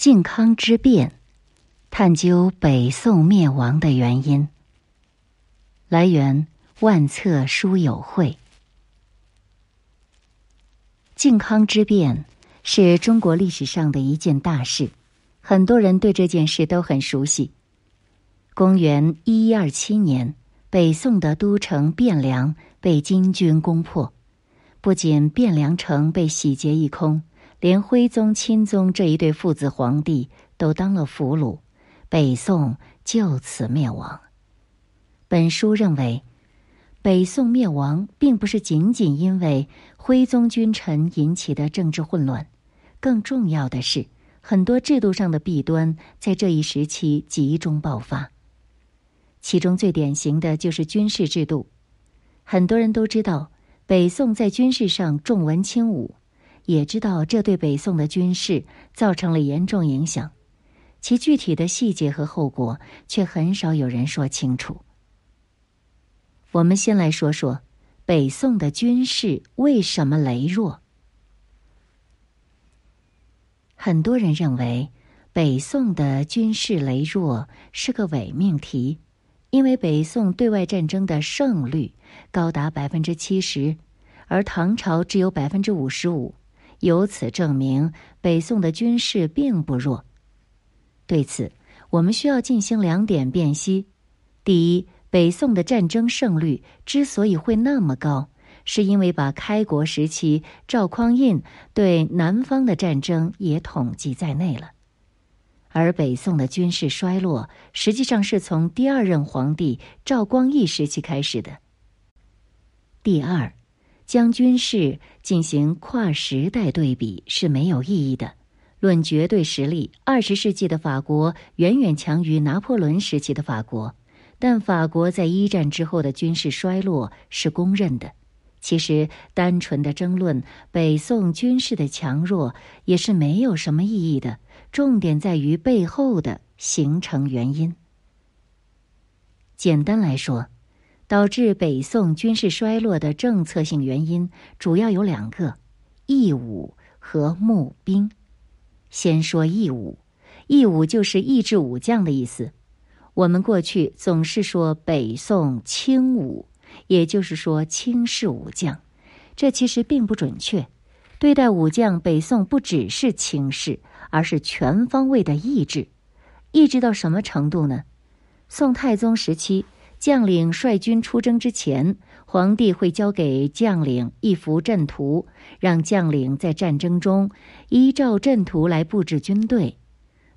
靖康之变，探究北宋灭亡的原因。来源：万册书友会。靖康之变是中国历史上的一件大事，很多人对这件事都很熟悉。公元一一二七年，北宋的都城汴梁被金军攻破，不仅汴梁城被洗劫一空。连徽宗、钦宗这一对父子皇帝都当了俘虏，北宋就此灭亡。本书认为，北宋灭亡并不是仅仅因为徽宗君臣引起的政治混乱，更重要的是很多制度上的弊端在这一时期集中爆发。其中最典型的就是军事制度。很多人都知道，北宋在军事上重文轻武。也知道这对北宋的军事造成了严重影响，其具体的细节和后果却很少有人说清楚。我们先来说说北宋的军事为什么羸弱。很多人认为北宋的军事羸弱是个伪命题，因为北宋对外战争的胜率高达百分之七十，而唐朝只有百分之五十五。由此证明，北宋的军事并不弱。对此，我们需要进行两点辨析：第一，北宋的战争胜率之所以会那么高，是因为把开国时期赵匡胤对南方的战争也统计在内了；而北宋的军事衰落，实际上是从第二任皇帝赵光义时期开始的。第二。将军事进行跨时代对比是没有意义的。论绝对实力，二十世纪的法国远远强于拿破仑时期的法国，但法国在一战之后的军事衰落是公认的。其实，单纯的争论北宋军事的强弱也是没有什么意义的。重点在于背后的形成原因。简单来说。导致北宋军事衰落的政策性原因主要有两个：义武和募兵。先说义武，义武就是抑制武将的意思。我们过去总是说北宋轻武，也就是说轻视武将，这其实并不准确。对待武将，北宋不只是轻视，而是全方位的抑制。抑制到什么程度呢？宋太宗时期。将领率军出征之前，皇帝会交给将领一幅阵图，让将领在战争中依照阵图来布置军队。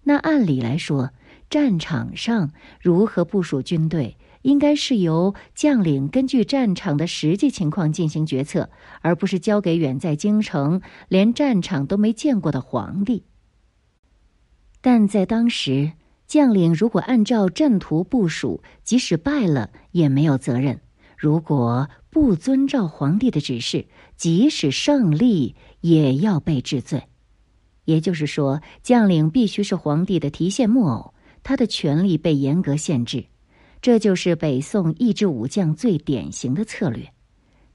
那按理来说，战场上如何部署军队，应该是由将领根据战场的实际情况进行决策，而不是交给远在京城、连战场都没见过的皇帝。但在当时。将领如果按照阵图部署，即使败了也没有责任；如果不遵照皇帝的指示，即使胜利也要被治罪。也就是说，将领必须是皇帝的提线木偶，他的权力被严格限制。这就是北宋抑制武将最典型的策略。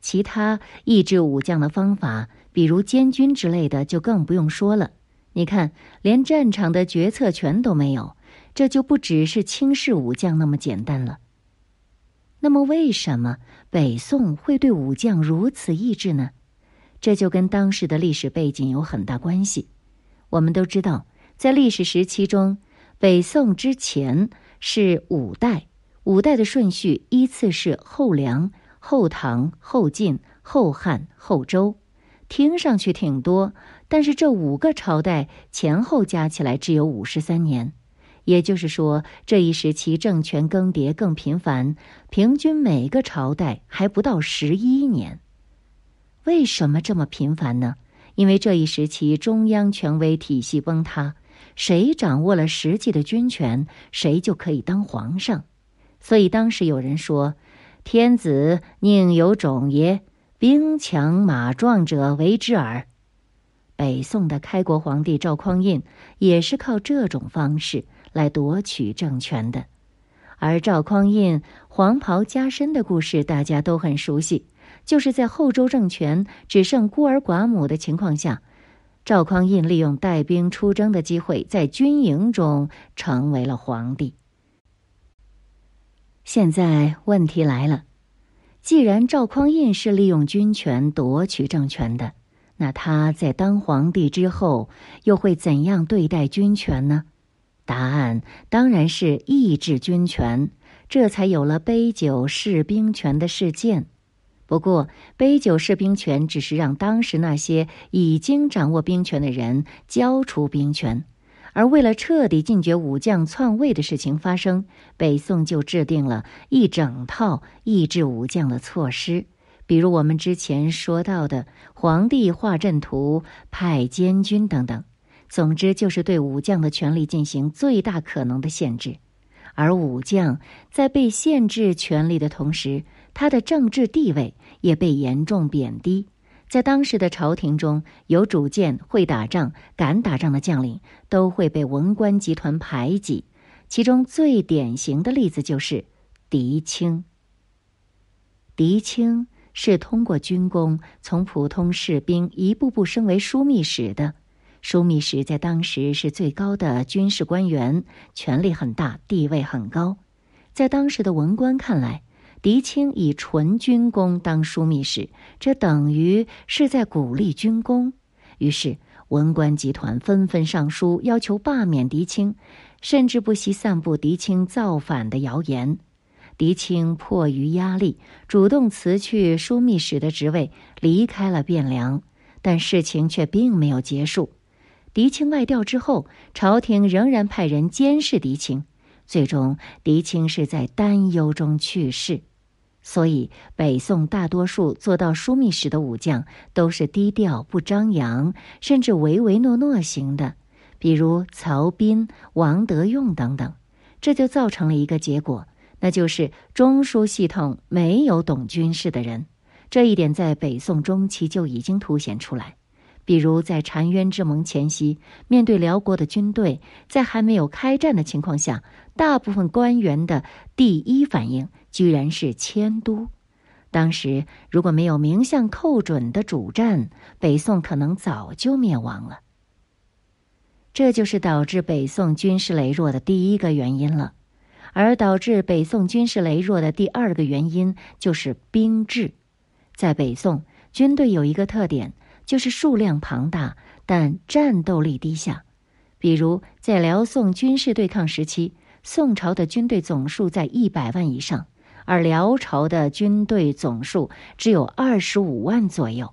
其他抑制武将的方法，比如监军之类的，就更不用说了。你看，连战场的决策权都没有。这就不只是轻视武将那么简单了。那么，为什么北宋会对武将如此抑制呢？这就跟当时的历史背景有很大关系。我们都知道，在历史时期中，北宋之前是五代，五代的顺序依次是后梁、后唐、后晋、后汉、后周，听上去挺多，但是这五个朝代前后加起来只有五十三年。也就是说，这一时期政权更迭更频繁，平均每个朝代还不到十一年。为什么这么频繁呢？因为这一时期中央权威体系崩塌，谁掌握了实际的军权，谁就可以当皇上。所以当时有人说：“天子宁有种也，兵强马壮者为之耳。”北宋的开国皇帝赵匡胤也是靠这种方式。来夺取政权的，而赵匡胤黄袍加身的故事大家都很熟悉，就是在后周政权只剩孤儿寡母的情况下，赵匡胤利用带兵出征的机会，在军营中成为了皇帝。现在问题来了，既然赵匡胤是利用军权夺取政权的，那他在当皇帝之后又会怎样对待军权呢？答案当然是抑制军权，这才有了杯酒释兵权的事件。不过，杯酒释兵权只是让当时那些已经掌握兵权的人交出兵权，而为了彻底禁绝武将篡位的事情发生，北宋就制定了一整套抑制武将的措施，比如我们之前说到的皇帝画阵图、派监军等等。总之，就是对武将的权力进行最大可能的限制，而武将在被限制权力的同时，他的政治地位也被严重贬低，在当时的朝廷中，有主见、会打仗、敢打仗的将领都会被文官集团排挤。其中最典型的例子就是狄青。狄青是通过军功从普通士兵一步步升为枢密使的，枢密使在当时是最高的军事官员，权力很大，地位很高，在当时的文官看来。狄青以纯军功当枢密使，这等于是在鼓励军功。于是文官集团纷纷上书要求罢免狄青，甚至不惜散布狄青造反的谣言。狄青迫于压力，主动辞去枢密使的职位，离开了汴梁。但事情却并没有结束。狄青外调之后，朝廷仍然派人监视狄青。最终，狄青是在担忧中去世。所以，北宋大多数做到枢密使的武将都是低调不张扬，甚至唯唯诺诺型的，比如曹彬、王德用等等。这就造成了一个结果，那就是中枢系统没有懂军事的人。这一点在北宋中期就已经凸显出来。比如在澶渊之盟前夕，面对辽国的军队，在还没有开战的情况下，大部分官员的第一反应。居然是迁都。当时如果没有名相寇准的主战，北宋可能早就灭亡了。这就是导致北宋军事羸弱的第一个原因了。而导致北宋军事羸弱的第二个原因就是兵制。在北宋，军队有一个特点，就是数量庞大，但战斗力低下。比如在辽宋军事对抗时期，宋朝的军队总数在一百万以上。而辽朝的军队总数只有二十五万左右，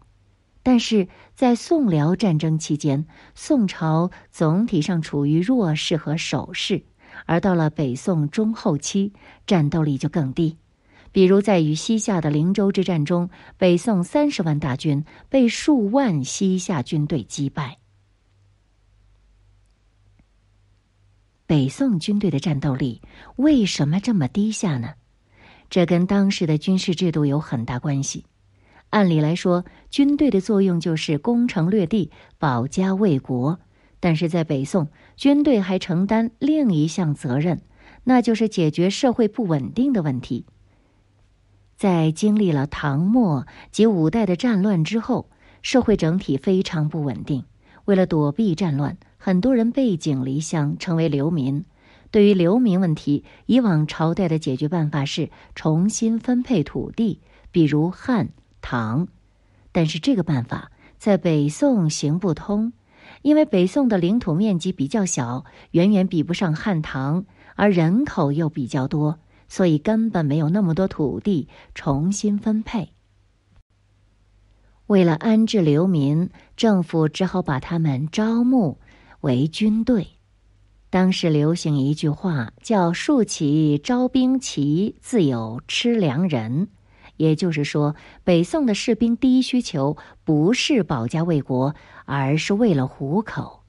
但是在宋辽战争期间，宋朝总体上处于弱势和守势，而到了北宋中后期，战斗力就更低。比如在与西夏的灵州之战中，北宋三十万大军被数万西夏军队击败。北宋军队的战斗力为什么这么低下呢？这跟当时的军事制度有很大关系。按理来说，军队的作用就是攻城略地、保家卫国。但是在北宋，军队还承担另一项责任，那就是解决社会不稳定的问题。在经历了唐末及五代的战乱之后，社会整体非常不稳定。为了躲避战乱，很多人背井离乡，成为流民。对于流民问题，以往朝代的解决办法是重新分配土地，比如汉、唐。但是这个办法在北宋行不通，因为北宋的领土面积比较小，远远比不上汉唐，而人口又比较多，所以根本没有那么多土地重新分配。为了安置流民，政府只好把他们招募为军队。当时流行一句话，叫“竖起招兵旗，自有吃粮人”，也就是说，北宋的士兵第一需求不是保家卫国，而是为了糊口。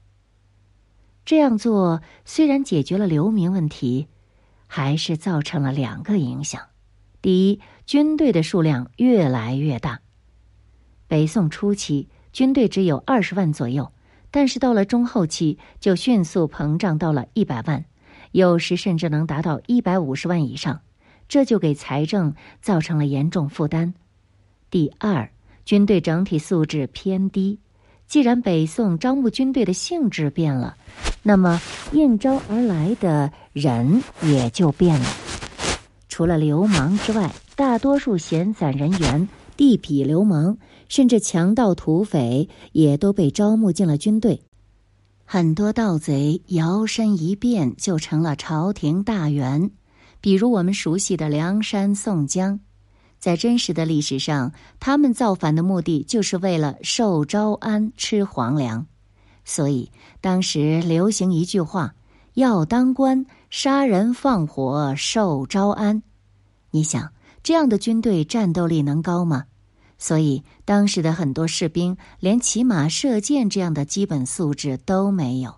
这样做虽然解决了流民问题，还是造成了两个影响：第一，军队的数量越来越大。北宋初期，军队只有二十万左右。但是到了中后期，就迅速膨胀到了一百万，有时甚至能达到一百五十万以上，这就给财政造成了严重负担。第二，军队整体素质偏低，既然北宋招募军队的性质变了，那么应招而来的人也就变了。除了流氓之外，大多数闲散人员、地痞流氓，甚至强盗土匪，也都被招募进了军队。很多盗贼摇身一变就成了朝廷大员，比如我们熟悉的梁山宋江。在真实的历史上，他们造反的目的就是为了受招安、吃皇粮，所以当时流行一句话：“要当官，杀人放火受招安。”你想，这样的军队战斗力能高吗？所以当时的很多士兵连骑马射箭这样的基本素质都没有。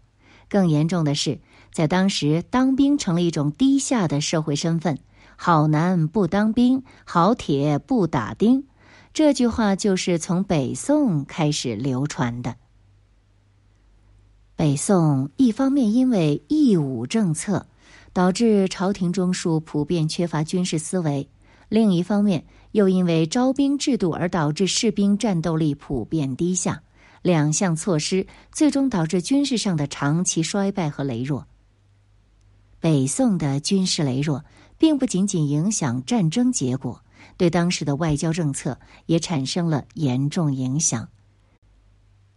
更严重的是，在当时当兵成了一种低下的社会身份。好男不当兵，好铁不打钉。这句话就是从北宋开始流传的。北宋一方面因为义武政策，导致朝廷中枢普遍缺乏军事思维；另一方面又因为招兵制度而导致士兵战斗力普遍低下。两项措施最终导致军事上的长期衰败和羸弱。北宋的军事羸弱。并不仅仅影响战争结果，对当时的外交政策也产生了严重影响。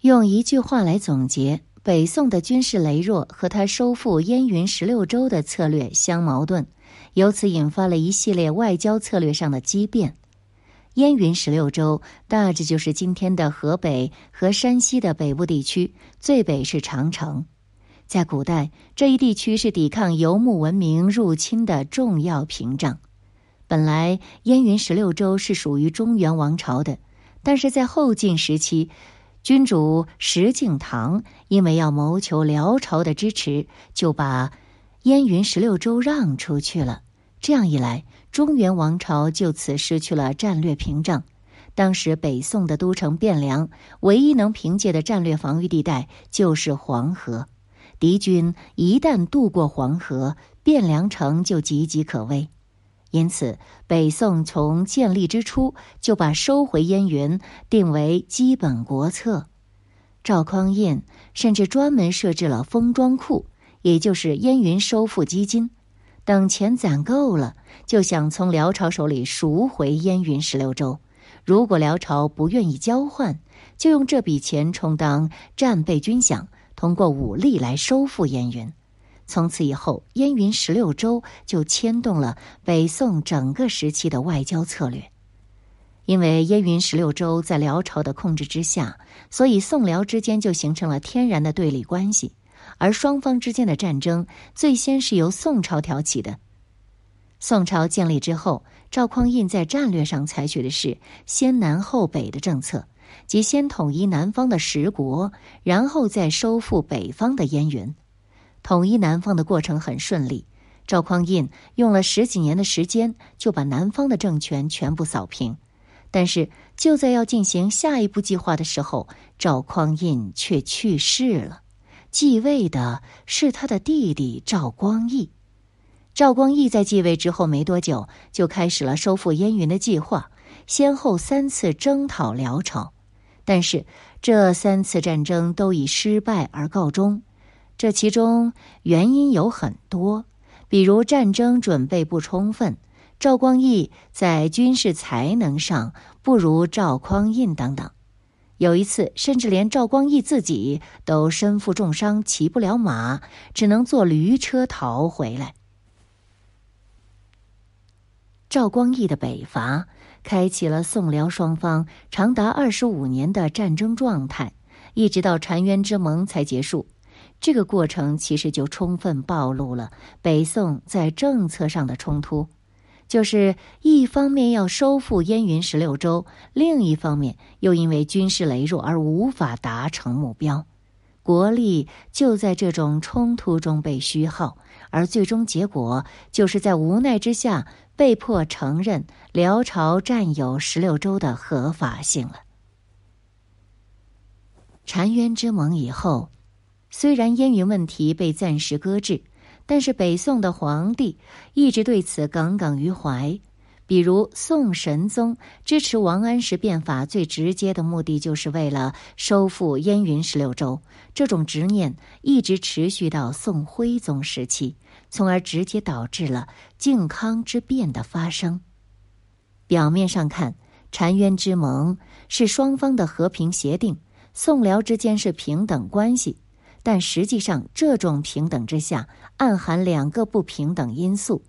用一句话来总结，北宋的军事羸弱和他收复燕云十六州的策略相矛盾，由此引发了一系列外交策略上的激变。燕云十六州大致就是今天的河北和山西的北部地区，最北是长城。在古代，这一地区是抵抗游牧文明入侵的重要屏障。本来燕云十六州是属于中原王朝的，但是在后晋时期，君主石敬瑭因为要谋求辽朝的支持，就把燕云十六州让出去了。这样一来，中原王朝就此失去了战略屏障。当时北宋的都城汴梁，唯一能凭借的战略防御地带就是黄河。敌军一旦渡过黄河，汴梁城就岌岌可危。因此，北宋从建立之初就把收回燕云定为基本国策。赵匡胤甚至专门设置了封装库，也就是燕云收复基金。等钱攒够了，就想从辽朝手里赎回燕云十六州。如果辽朝不愿意交换，就用这笔钱充当战备军饷。通过武力来收复燕云，从此以后，燕云十六州就牵动了北宋整个时期的外交策略。因为燕云十六州在辽朝的控制之下，所以宋辽之间就形成了天然的对立关系。而双方之间的战争，最先是由宋朝挑起的。宋朝建立之后，赵匡胤在战略上采取的是先南后北的政策。即先统一南方的十国，然后再收复北方的燕云。统一南方的过程很顺利，赵匡胤用了十几年的时间就把南方的政权全部扫平。但是就在要进行下一步计划的时候，赵匡胤却去世了。继位的是他的弟弟赵光义。赵光义在继位之后没多久，就开始了收复燕云的计划，先后三次征讨辽朝。但是这三次战争都以失败而告终，这其中原因有很多，比如战争准备不充分，赵光义在军事才能上不如赵匡胤等等。有一次，甚至连赵光义自己都身负重伤，骑不了马，只能坐驴车逃回来。赵光义的北伐。开启了宋辽双方长达二十五年的战争状态，一直到澶渊之盟才结束。这个过程其实就充分暴露了北宋在政策上的冲突，就是一方面要收复燕云十六州，另一方面又因为军事羸弱而无法达成目标，国力就在这种冲突中被虚耗，而最终结果就是在无奈之下。被迫承认辽朝占有十六州的合法性了。澶渊之盟以后，虽然燕云问题被暂时搁置，但是北宋的皇帝一直对此耿耿于怀。比如宋神宗支持王安石变法，最直接的目的就是为了收复燕云十六州。这种执念一直持续到宋徽宗时期，从而直接导致了靖康之变的发生。表面上看，澶渊之盟是双方的和平协定，宋辽之间是平等关系，但实际上这种平等之下暗含两个不平等因素。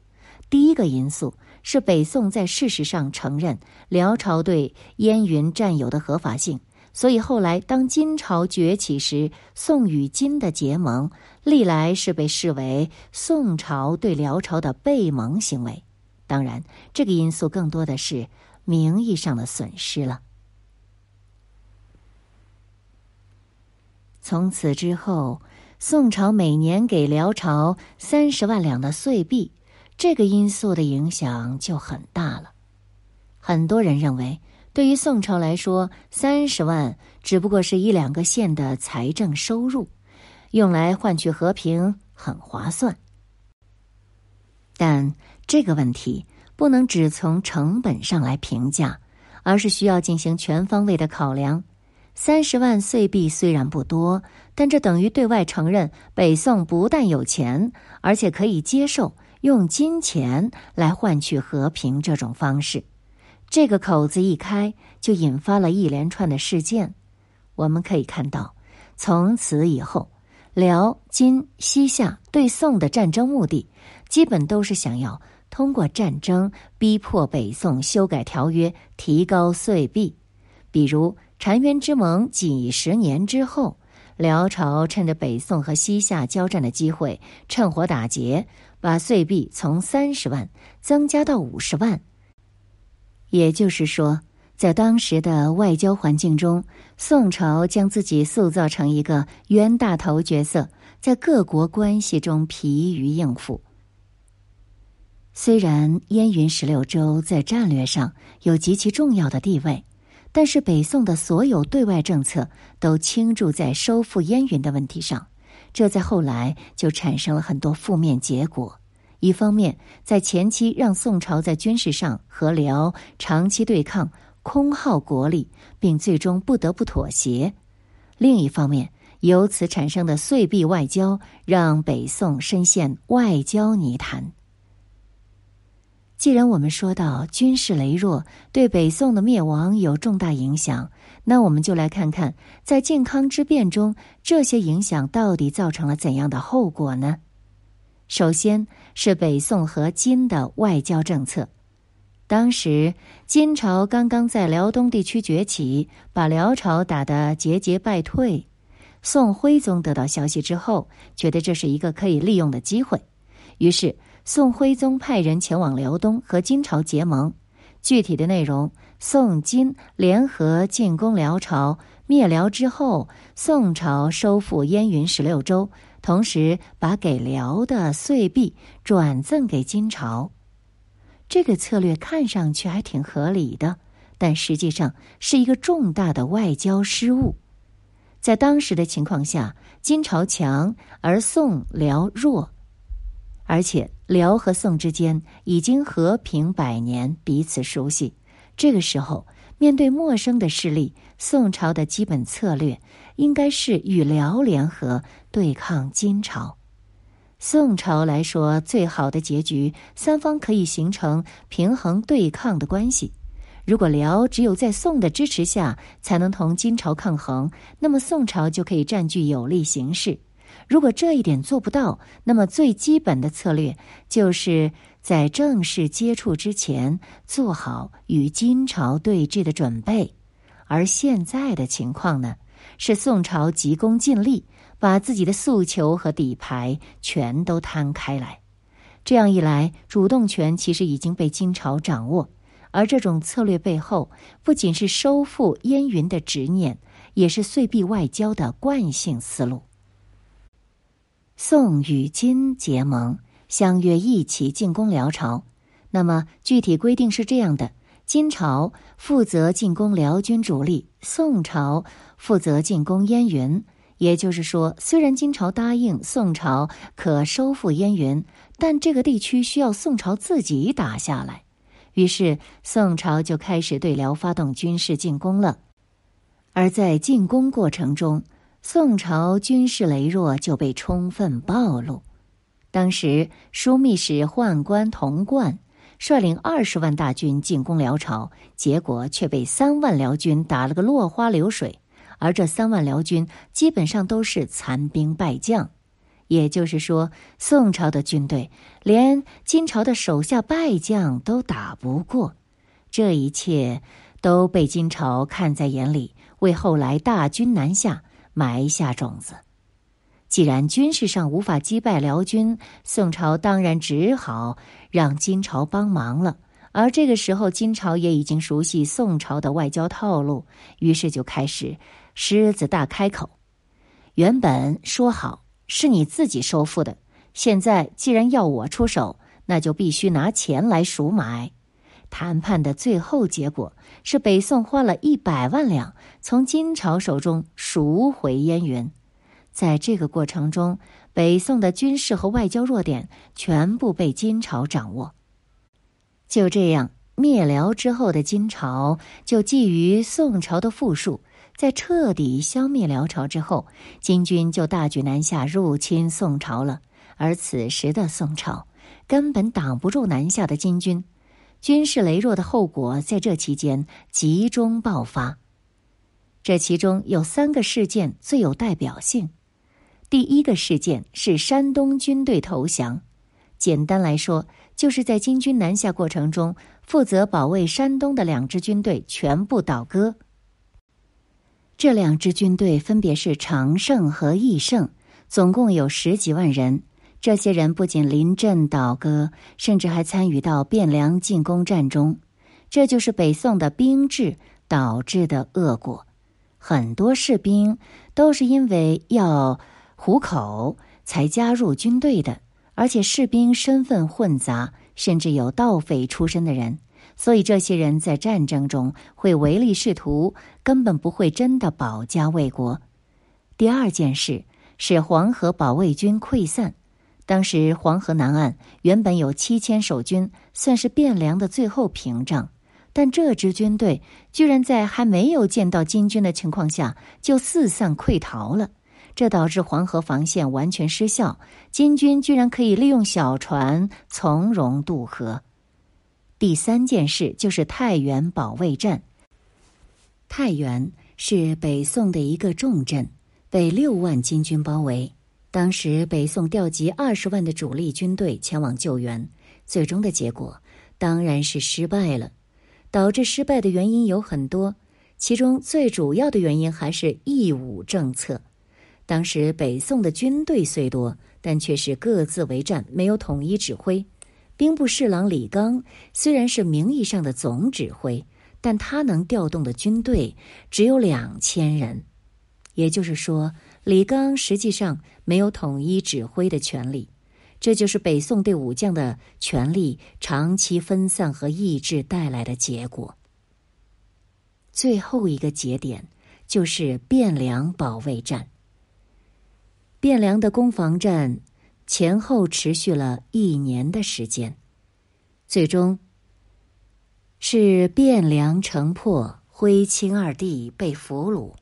第一个因素是北宋在事实上承认辽朝对燕云占有的合法性，所以后来当金朝崛起时，宋与金的结盟历来是被视为宋朝对辽朝的背盟行为。当然，这个因素更多的是名义上的损失了。从此之后，宋朝每年给辽朝三十万两的岁币。这个因素的影响就很大了。很多人认为，对于宋朝来说，三十万只不过是一两个县的财政收入，用来换取和平很划算。但这个问题不能只从成本上来评价，而是需要进行全方位的考量。三十万岁币虽然不多，但这等于对外承认北宋不但有钱，而且可以接受。用金钱来换取和平这种方式，这个口子一开，就引发了一连串的事件。我们可以看到，从此以后，辽、金、西夏对宋的战争目的，基本都是想要通过战争逼迫北宋修改条约，提高岁币。比如澶渊之盟几十年之后，辽朝趁着北宋和西夏交战的机会，趁火打劫。把岁币从三十万增加到五十万，也就是说，在当时的外交环境中，宋朝将自己塑造成一个冤大头角色，在各国关系中疲于应付。虽然燕云十六州在战略上有极其重要的地位，但是北宋的所有对外政策都倾注在收复燕云的问题上。这在后来就产生了很多负面结果。一方面，在前期让宋朝在军事上和辽长期对抗，空耗国力，并最终不得不妥协；另一方面，由此产生的岁币外交，让北宋深陷外交泥潭。既然我们说到军事羸弱对北宋的灭亡有重大影响，那我们就来看看，在靖康之变中，这些影响到底造成了怎样的后果呢？首先是北宋和金的外交政策。当时金朝刚刚在辽东地区崛起，把辽朝打得节节败退。宋徽宗得到消息之后，觉得这是一个可以利用的机会，于是。宋徽宗派人前往辽东和金朝结盟，具体的内容：宋金联合进攻辽朝，灭辽之后，宋朝收复燕云十六州，同时把给辽的岁币转赠给金朝。这个策略看上去还挺合理的，但实际上是一个重大的外交失误。在当时的情况下，金朝强而宋辽弱。而且辽和宋之间已经和平百年，彼此熟悉。这个时候，面对陌生的势力，宋朝的基本策略应该是与辽联合对抗金朝。宋朝来说，最好的结局，三方可以形成平衡对抗的关系。如果辽只有在宋的支持下才能同金朝抗衡，那么宋朝就可以占据有利形势。如果这一点做不到，那么最基本的策略就是在正式接触之前做好与金朝对峙的准备。而现在的情况呢，是宋朝急功近利，把自己的诉求和底牌全都摊开来。这样一来，主动权其实已经被金朝掌握。而这种策略背后，不仅是收复燕云的执念，也是岁币外交的惯性思路。宋与金结盟，相约一起进攻辽朝。那么具体规定是这样的：金朝负责进攻辽军主力，宋朝负责进攻燕云。也就是说，虽然金朝答应宋朝可收复燕云，但这个地区需要宋朝自己打下来。于是宋朝就开始对辽发动军事进攻了。而在进攻过程中，宋朝军事羸弱就被充分暴露。当时枢密使宦官童贯率领二十万大军进攻辽朝，结果却被三万辽军打了个落花流水。而这三万辽军基本上都是残兵败将，也就是说，宋朝的军队连金朝的手下败将都打不过。这一切都被金朝看在眼里，为后来大军南下埋下种子。既然军事上无法击败辽军，宋朝当然只好让金朝帮忙了。而这个时候，金朝也已经熟悉宋朝的外交套路，于是就开始。狮子大开口，原本说好是你自己收复的，现在既然要我出手，那就必须拿钱来赎买。谈判的最后结果是北宋花了一百万两从金朝手中赎回燕云。在这个过程中，北宋的军事和外交弱点全部被金朝掌握。就这样，灭辽之后的金朝就觊觎宋朝的富庶。在彻底消灭辽朝之后，金军就大举南下入侵宋朝了。而此时的宋朝根本挡不住南下的金军，军事羸弱的后果在这期间集中爆发。这其中有三个事件最有代表性。第一个事件是山东军队投降，简单来说，就是在金军南下过程中，负责保卫山东的两支军队全部倒戈。这两支军队分别是常胜和义胜，总共有十几万人。这些人不仅临阵倒戈，甚至还参与到汴梁进攻战中。这就是北宋的兵制导致的恶果。很多士兵都是因为要糊口才加入军队的，而且士兵身份混杂，甚至有盗匪出身的人。所以，这些人在战争中会唯利是图，根本不会真的保家卫国。第二件事是黄河保卫军溃散。当时黄河南岸原本有七千守军，算是汴梁的最后屏障，但这支军队居然在还没有见到金军的情况下就四散溃逃了，这导致黄河防线完全失效，金军居然可以利用小船从容渡河。第三件事就是太原保卫战。太原是北宋的一个重镇，被六万金军包围。当时北宋调集二十万的主力军队前往救援，最终的结果当然是失败了。导致失败的原因有很多，其中最主要的原因还是义武政策。当时北宋的军队虽多，但却是各自为战，没有统一指挥。兵部侍郎李纲虽然是名义上的总指挥，但他能调动的军队只有两千人，也就是说，李纲实际上没有统一指挥的权利。这就是北宋对武将的权力长期分散和抑制带来的结果。最后一个节点就是汴梁保卫战。汴梁的攻防战。前后持续了一年的时间，最终是汴梁城破，徽钦二帝被俘虏。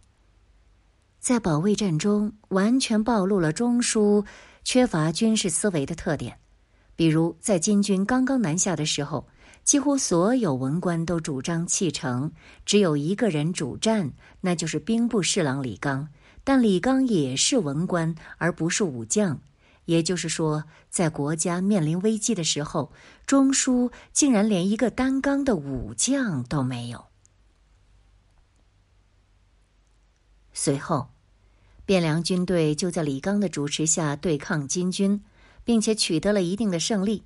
在保卫战中，完全暴露了中枢缺乏军事思维的特点。比如，在金军刚刚南下的时候，几乎所有文官都主张弃城，只有一个人主战，那就是兵部侍郎李纲。但李纲也是文官，而不是武将。也就是说，在国家面临危机的时候，中枢竟然连一个担纲的武将都没有。随后，汴梁军队就在李纲的主持下对抗金军，并且取得了一定的胜利。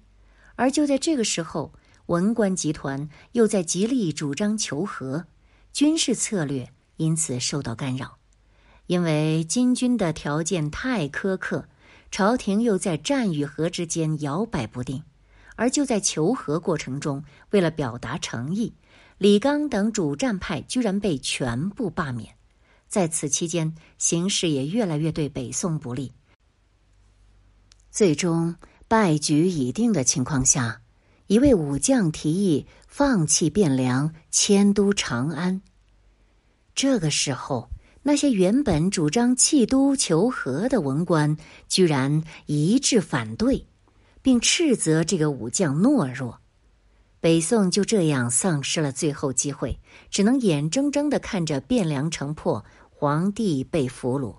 而就在这个时候，文官集团又在极力主张求和，军事策略因此受到干扰，因为金军的条件太苛刻。朝廷又在战与和之间摇摆不定，而就在求和过程中，为了表达诚意，李纲等主战派居然被全部罢免。在此期间，形势也越来越对北宋不利。最终败局已定的情况下，一位武将提议放弃汴梁，迁都长安。这个时候，那些原本主张弃都求和的文官，居然一致反对，并斥责这个武将懦弱。北宋就这样丧失了最后机会，只能眼睁睁的看着汴梁城破，皇帝被俘虏。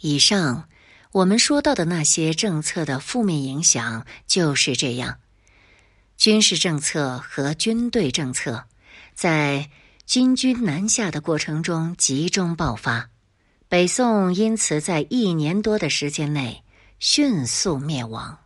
以上我们说到的那些政策的负面影响就是这样。军事政策和军队政策在金军南下的过程中集中爆发，北宋因此在一年多的时间内迅速灭亡。